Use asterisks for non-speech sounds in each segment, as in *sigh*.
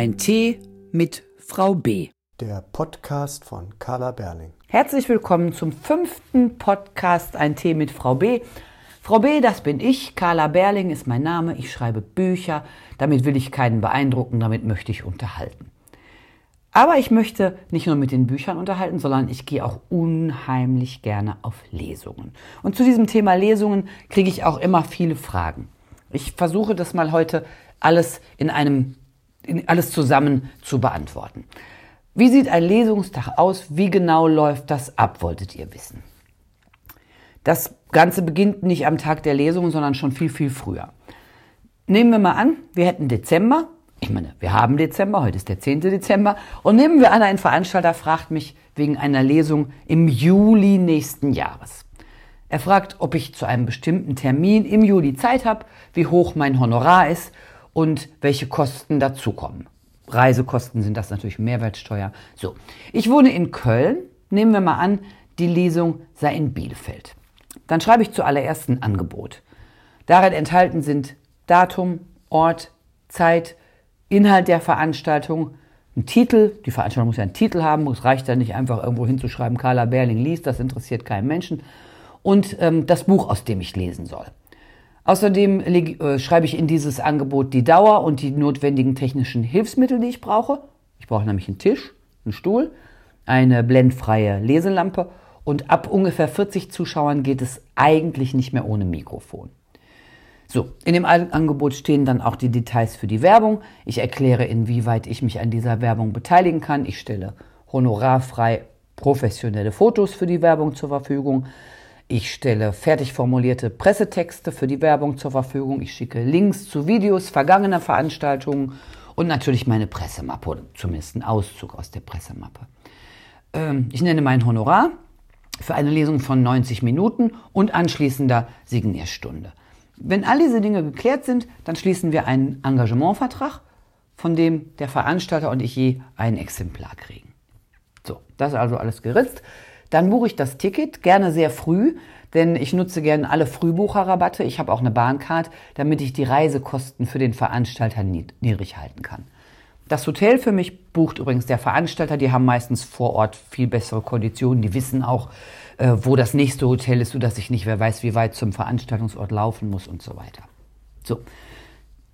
Ein Tee mit Frau B. Der Podcast von Carla Berling. Herzlich willkommen zum fünften Podcast Ein Tee mit Frau B. Frau B, das bin ich. Carla Berling ist mein Name. Ich schreibe Bücher. Damit will ich keinen beeindrucken, damit möchte ich unterhalten. Aber ich möchte nicht nur mit den Büchern unterhalten, sondern ich gehe auch unheimlich gerne auf Lesungen. Und zu diesem Thema Lesungen kriege ich auch immer viele Fragen. Ich versuche das mal heute alles in einem, in alles zusammen zu beantworten. Wie sieht ein Lesungstag aus? Wie genau läuft das ab, wolltet ihr wissen? Das Ganze beginnt nicht am Tag der Lesung, sondern schon viel, viel früher. Nehmen wir mal an, wir hätten Dezember. Ich meine, wir haben Dezember, heute ist der 10. Dezember. Und nehmen wir an, ein Veranstalter fragt mich wegen einer Lesung im Juli nächsten Jahres. Er fragt, ob ich zu einem bestimmten Termin im Juli Zeit habe, wie hoch mein Honorar ist und welche Kosten dazukommen. Reisekosten sind das natürlich Mehrwertsteuer. So, ich wohne in Köln. Nehmen wir mal an, die Lesung sei in Bielefeld. Dann schreibe ich zuallererst ein Angebot. Darin enthalten sind Datum, Ort, Zeit, Inhalt der Veranstaltung, ein Titel. Die Veranstaltung muss ja einen Titel haben. Es reicht ja nicht einfach irgendwo hinzuschreiben, Carla Berling liest, das interessiert keinen Menschen. Und ähm, das Buch, aus dem ich lesen soll. Außerdem äh, schreibe ich in dieses Angebot die Dauer und die notwendigen technischen Hilfsmittel, die ich brauche. Ich brauche nämlich einen Tisch, einen Stuhl, eine blendfreie Leselampe und ab ungefähr 40 Zuschauern geht es eigentlich nicht mehr ohne Mikrofon. So, in dem Angebot stehen dann auch die Details für die Werbung. Ich erkläre, inwieweit ich mich an dieser Werbung beteiligen kann. Ich stelle honorarfrei professionelle Fotos für die Werbung zur Verfügung. Ich stelle fertig formulierte Pressetexte für die Werbung zur Verfügung. Ich schicke Links zu Videos vergangener Veranstaltungen und natürlich meine Pressemappe oder zumindest einen Auszug aus der Pressemappe. Ähm, ich nenne mein Honorar für eine Lesung von 90 Minuten und anschließender Signierstunde. Wenn all diese Dinge geklärt sind, dann schließen wir einen Engagementvertrag, von dem der Veranstalter und ich je ein Exemplar kriegen. So, das ist also alles geritzt. Dann buche ich das Ticket, gerne sehr früh, denn ich nutze gerne alle Frühbucherrabatte. Ich habe auch eine Bahncard, damit ich die Reisekosten für den Veranstalter niedrig halten kann. Das Hotel für mich bucht übrigens der Veranstalter. Die haben meistens vor Ort viel bessere Konditionen. Die wissen auch, äh, wo das nächste Hotel ist, sodass ich nicht, wer weiß, wie weit zum Veranstaltungsort laufen muss und so weiter. So,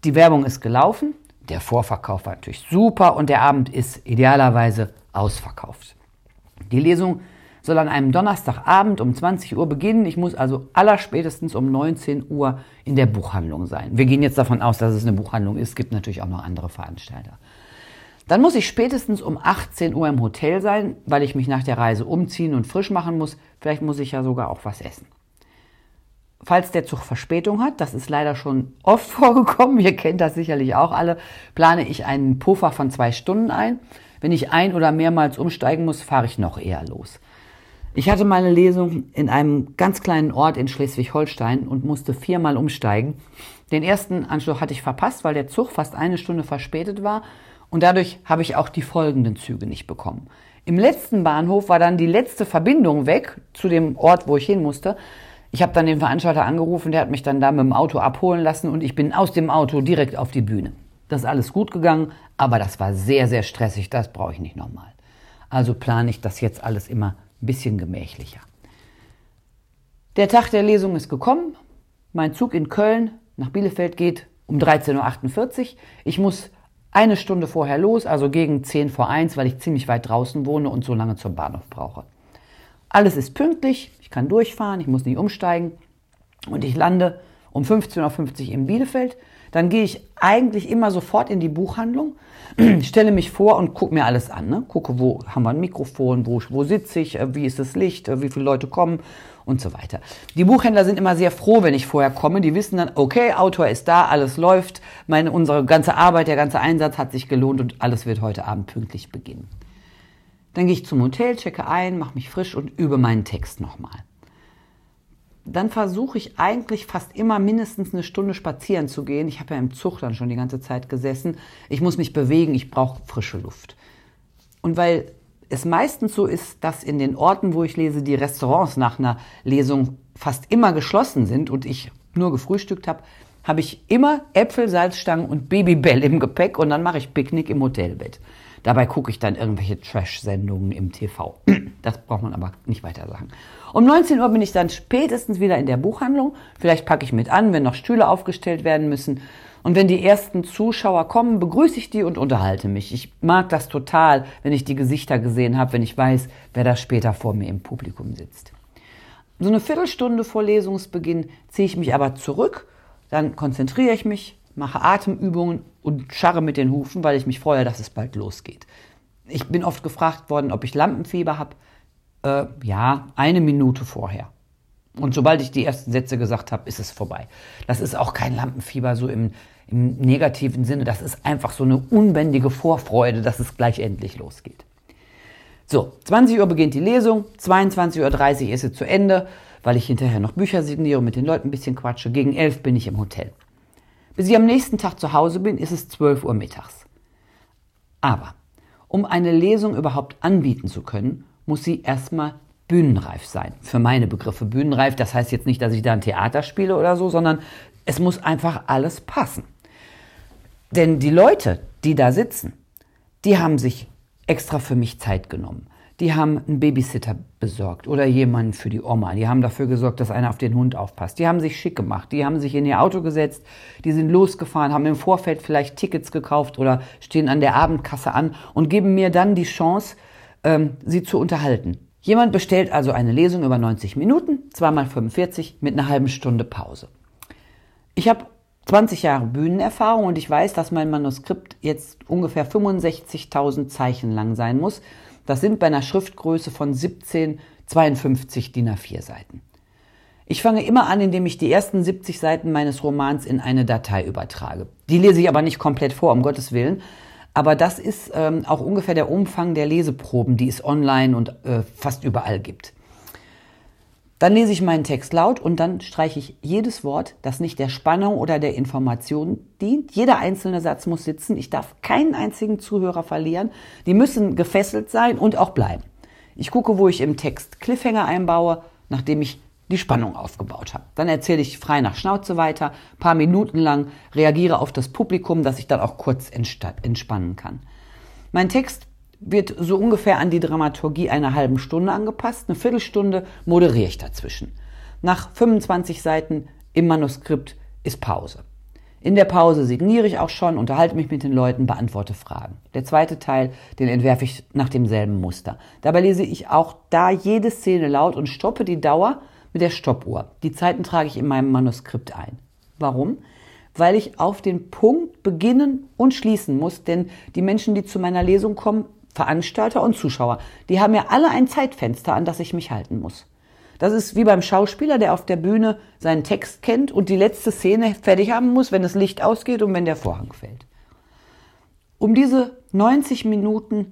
die Werbung ist gelaufen. Der Vorverkauf war natürlich super und der Abend ist idealerweise ausverkauft. Die Lesung soll an einem Donnerstagabend um 20 Uhr beginnen. Ich muss also allerspätestens um 19 Uhr in der Buchhandlung sein. Wir gehen jetzt davon aus, dass es eine Buchhandlung ist. Es gibt natürlich auch noch andere Veranstalter. Dann muss ich spätestens um 18 Uhr im Hotel sein, weil ich mich nach der Reise umziehen und frisch machen muss. Vielleicht muss ich ja sogar auch was essen. Falls der Zug Verspätung hat, das ist leider schon oft *laughs* vorgekommen, ihr kennt das sicherlich auch alle, plane ich einen Puffer von zwei Stunden ein. Wenn ich ein- oder mehrmals umsteigen muss, fahre ich noch eher los. Ich hatte meine Lesung in einem ganz kleinen Ort in Schleswig-Holstein und musste viermal umsteigen. Den ersten Anschluss hatte ich verpasst, weil der Zug fast eine Stunde verspätet war und dadurch habe ich auch die folgenden Züge nicht bekommen. Im letzten Bahnhof war dann die letzte Verbindung weg zu dem Ort, wo ich hin musste. Ich habe dann den Veranstalter angerufen, der hat mich dann da mit dem Auto abholen lassen und ich bin aus dem Auto direkt auf die Bühne. Das ist alles gut gegangen, aber das war sehr, sehr stressig, das brauche ich nicht nochmal. Also plane ich das jetzt alles immer bisschen gemächlicher. Der Tag der Lesung ist gekommen. Mein Zug in Köln nach Bielefeld geht um 13.48 Uhr. Ich muss eine Stunde vorher los, also gegen 10 vor 1, weil ich ziemlich weit draußen wohne und so lange zum Bahnhof brauche. Alles ist pünktlich, ich kann durchfahren, ich muss nicht umsteigen und ich lande um 15.50 Uhr in Bielefeld. Dann gehe ich eigentlich immer sofort in die Buchhandlung, *clears throat* stelle mich vor und gucke mir alles an. Ne? Gucke, wo haben wir ein Mikrofon, wo, wo sitze ich, äh, wie ist das Licht, äh, wie viele Leute kommen und so weiter. Die Buchhändler sind immer sehr froh, wenn ich vorher komme. Die wissen dann, okay, Autor ist da, alles läuft, meine, unsere ganze Arbeit, der ganze Einsatz hat sich gelohnt und alles wird heute Abend pünktlich beginnen. Dann gehe ich zum Hotel, checke ein, mache mich frisch und übe meinen Text nochmal dann versuche ich eigentlich fast immer mindestens eine Stunde spazieren zu gehen. Ich habe ja im Zug dann schon die ganze Zeit gesessen. Ich muss mich bewegen, ich brauche frische Luft. Und weil es meistens so ist, dass in den Orten, wo ich lese, die Restaurants nach einer Lesung fast immer geschlossen sind und ich nur gefrühstückt habe, habe ich immer Äpfel, Salzstangen und Babybell im Gepäck und dann mache ich Picknick im Hotelbett. Dabei gucke ich dann irgendwelche Trash-Sendungen im TV. Das braucht man aber nicht weiter sagen. Um 19 Uhr bin ich dann spätestens wieder in der Buchhandlung. Vielleicht packe ich mit an, wenn noch Stühle aufgestellt werden müssen. Und wenn die ersten Zuschauer kommen, begrüße ich die und unterhalte mich. Ich mag das total, wenn ich die Gesichter gesehen habe, wenn ich weiß, wer da später vor mir im Publikum sitzt. So eine Viertelstunde vor Lesungsbeginn ziehe ich mich aber zurück, dann konzentriere ich mich, mache Atemübungen und scharre mit den Hufen, weil ich mich freue, dass es bald losgeht. Ich bin oft gefragt worden, ob ich Lampenfieber habe. Äh, ja, eine Minute vorher. Und sobald ich die ersten Sätze gesagt habe, ist es vorbei. Das ist auch kein Lampenfieber so im, im negativen Sinne. Das ist einfach so eine unbändige Vorfreude, dass es gleich endlich losgeht. So, 20 Uhr beginnt die Lesung, 22.30 Uhr ist sie zu Ende, weil ich hinterher noch Bücher signiere und mit den Leuten ein bisschen quatsche. Gegen 11 bin ich im Hotel. Bis ich am nächsten Tag zu Hause bin, ist es 12 Uhr mittags. Aber um eine Lesung überhaupt anbieten zu können, muss sie erstmal bühnenreif sein. Für meine Begriffe bühnenreif, das heißt jetzt nicht, dass ich da ein Theater spiele oder so, sondern es muss einfach alles passen. Denn die Leute, die da sitzen, die haben sich extra für mich Zeit genommen. Die haben einen Babysitter besorgt oder jemanden für die Oma. Die haben dafür gesorgt, dass einer auf den Hund aufpasst. Die haben sich schick gemacht. Die haben sich in ihr Auto gesetzt. Die sind losgefahren, haben im Vorfeld vielleicht Tickets gekauft oder stehen an der Abendkasse an und geben mir dann die Chance, ähm, sie zu unterhalten. Jemand bestellt also eine Lesung über 90 Minuten, zweimal 45 mit einer halben Stunde Pause. Ich habe 20 Jahre Bühnenerfahrung und ich weiß, dass mein Manuskript jetzt ungefähr 65.000 Zeichen lang sein muss. Das sind bei einer Schriftgröße von 17, 52 DIN A4 Seiten. Ich fange immer an, indem ich die ersten 70 Seiten meines Romans in eine Datei übertrage. Die lese ich aber nicht komplett vor, um Gottes Willen. Aber das ist ähm, auch ungefähr der Umfang der Leseproben, die es online und äh, fast überall gibt. Dann lese ich meinen Text laut und dann streiche ich jedes Wort, das nicht der Spannung oder der Information dient. Jeder einzelne Satz muss sitzen. Ich darf keinen einzigen Zuhörer verlieren. Die müssen gefesselt sein und auch bleiben. Ich gucke, wo ich im Text Cliffhanger einbaue, nachdem ich die Spannung aufgebaut habe. Dann erzähle ich frei nach Schnauze weiter, paar Minuten lang, reagiere auf das Publikum, dass ich dann auch kurz entspannen kann. Mein Text wird so ungefähr an die Dramaturgie einer halben Stunde angepasst. Eine Viertelstunde moderiere ich dazwischen. Nach 25 Seiten im Manuskript ist Pause. In der Pause signiere ich auch schon, unterhalte mich mit den Leuten, beantworte Fragen. Der zweite Teil, den entwerfe ich nach demselben Muster. Dabei lese ich auch da jede Szene laut und stoppe die Dauer mit der Stoppuhr. Die Zeiten trage ich in meinem Manuskript ein. Warum? Weil ich auf den Punkt beginnen und schließen muss, denn die Menschen, die zu meiner Lesung kommen, Veranstalter und Zuschauer, die haben ja alle ein Zeitfenster, an das ich mich halten muss. Das ist wie beim Schauspieler, der auf der Bühne seinen Text kennt und die letzte Szene fertig haben muss, wenn das Licht ausgeht und wenn der Vorhang fällt. Um diese 90 Minuten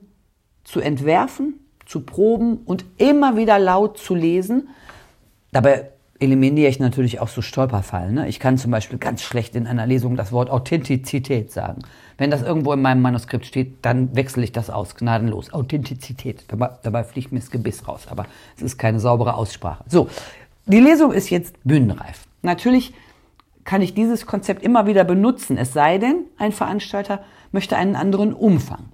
zu entwerfen, zu proben und immer wieder laut zu lesen, dabei eliminiere ich natürlich auch so Stolperfallen. Ne? Ich kann zum Beispiel ganz schlecht in einer Lesung das Wort Authentizität sagen. Wenn das irgendwo in meinem Manuskript steht, dann wechsle ich das aus, gnadenlos. Authentizität. Dabei, dabei fliegt mir das Gebiss raus, aber es ist keine saubere Aussprache. So, die Lesung ist jetzt bühnenreif. Natürlich kann ich dieses Konzept immer wieder benutzen, es sei denn, ein Veranstalter möchte einen anderen Umfang.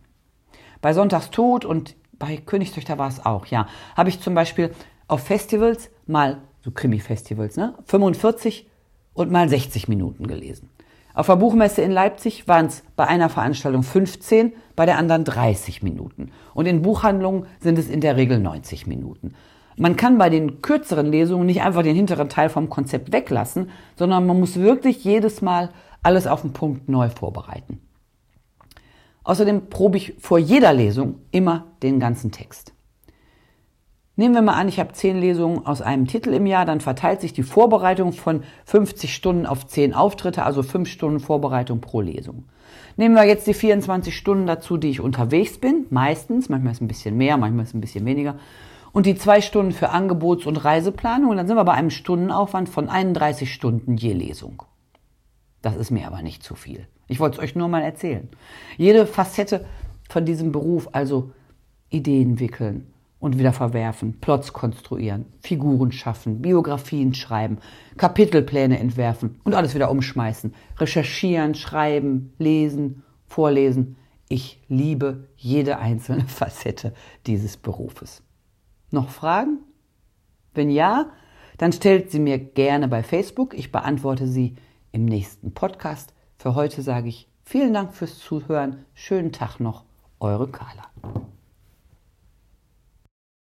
Bei Sonntagstod und bei Königstöchter war es auch, ja, habe ich zum Beispiel auf Festivals mal so Krimi-Festivals, ne? 45 und mal 60 Minuten gelesen. Auf der Buchmesse in Leipzig waren es bei einer Veranstaltung 15, bei der anderen 30 Minuten. Und in Buchhandlungen sind es in der Regel 90 Minuten. Man kann bei den kürzeren Lesungen nicht einfach den hinteren Teil vom Konzept weglassen, sondern man muss wirklich jedes Mal alles auf den Punkt neu vorbereiten. Außerdem probe ich vor jeder Lesung immer den ganzen Text. Nehmen wir mal an, ich habe zehn Lesungen aus einem Titel im Jahr, dann verteilt sich die Vorbereitung von 50 Stunden auf zehn Auftritte, also fünf Stunden Vorbereitung pro Lesung. Nehmen wir jetzt die 24 Stunden dazu, die ich unterwegs bin, meistens, manchmal ist ein bisschen mehr, manchmal ist ein bisschen weniger, und die zwei Stunden für Angebots- und Reiseplanung, dann sind wir bei einem Stundenaufwand von 31 Stunden je Lesung. Das ist mir aber nicht zu viel. Ich wollte es euch nur mal erzählen. Jede Facette von diesem Beruf, also Ideen wickeln, und wieder verwerfen, Plots konstruieren, Figuren schaffen, Biografien schreiben, Kapitelpläne entwerfen und alles wieder umschmeißen, recherchieren, schreiben, lesen, vorlesen. Ich liebe jede einzelne *laughs* Facette dieses Berufes. Noch Fragen? Wenn ja, dann stellt sie mir gerne bei Facebook. Ich beantworte sie im nächsten Podcast. Für heute sage ich vielen Dank fürs Zuhören. Schönen Tag noch. Eure Carla.